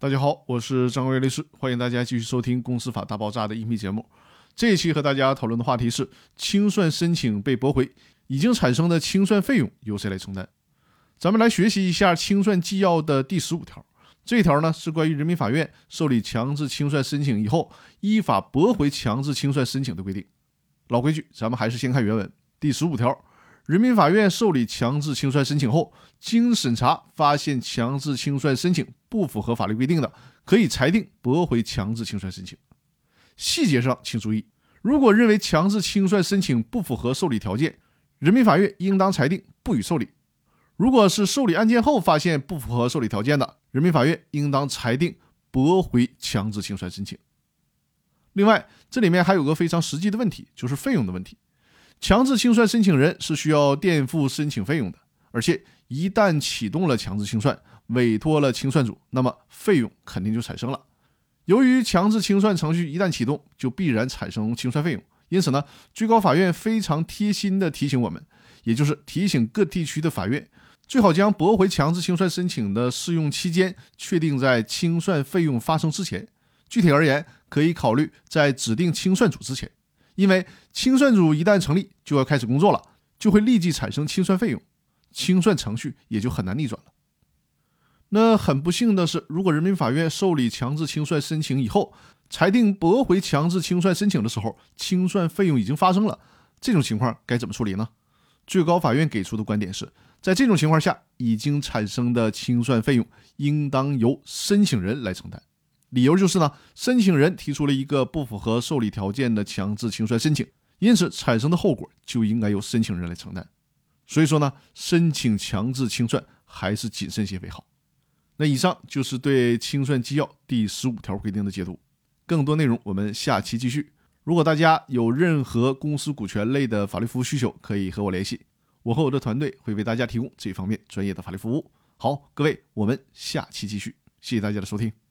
大家好，我是张伟律师，欢迎大家继续收听《公司法大爆炸》的音频节目。这一期和大家讨论的话题是：清算申请被驳回，已经产生的清算费用由谁来承担？咱们来学习一下清算纪要的第十五条。这一条呢是关于人民法院受理强制清算申请以后，依法驳回强制清算申请的规定。老规矩，咱们还是先看原文。第十五条，人民法院受理强制清算申请后，经审查发现强制清算申请不符合法律规定的，可以裁定驳回强制清算申请。细节上请注意，如果认为强制清算申请不符合受理条件，人民法院应当裁定不予受理；如果是受理案件后发现不符合受理条件的，人民法院应当裁定驳回强制清算申请。另外，这里面还有个非常实际的问题，就是费用的问题。强制清算申请人是需要垫付申请费用的，而且一旦启动了强制清算，委托了清算组，那么费用肯定就产生了。由于强制清算程序一旦启动，就必然产生清算费用。因此呢，最高法院非常贴心地提醒我们，也就是提醒各地区的法院，最好将驳回强制清算申请的适用期间确定在清算费用发生之前。具体而言，可以考虑在指定清算组之前，因为清算组一旦成立，就要开始工作了，就会立即产生清算费用，清算程序也就很难逆转了。那很不幸的是，如果人民法院受理强制清算申请以后，裁定驳回强制清算申请的时候，清算费用已经发生了，这种情况该怎么处理呢？最高法院给出的观点是，在这种情况下，已经产生的清算费用应当由申请人来承担。理由就是呢，申请人提出了一个不符合受理条件的强制清算申请，因此产生的后果就应该由申请人来承担。所以说呢，申请强制清算还是谨慎些为好。那以上就是对清算纪要第十五条规定的解读，更多内容我们下期继续。如果大家有任何公司股权类的法律服务需求，可以和我联系，我和我的团队会为大家提供这方面专业的法律服务。好，各位，我们下期继续，谢谢大家的收听。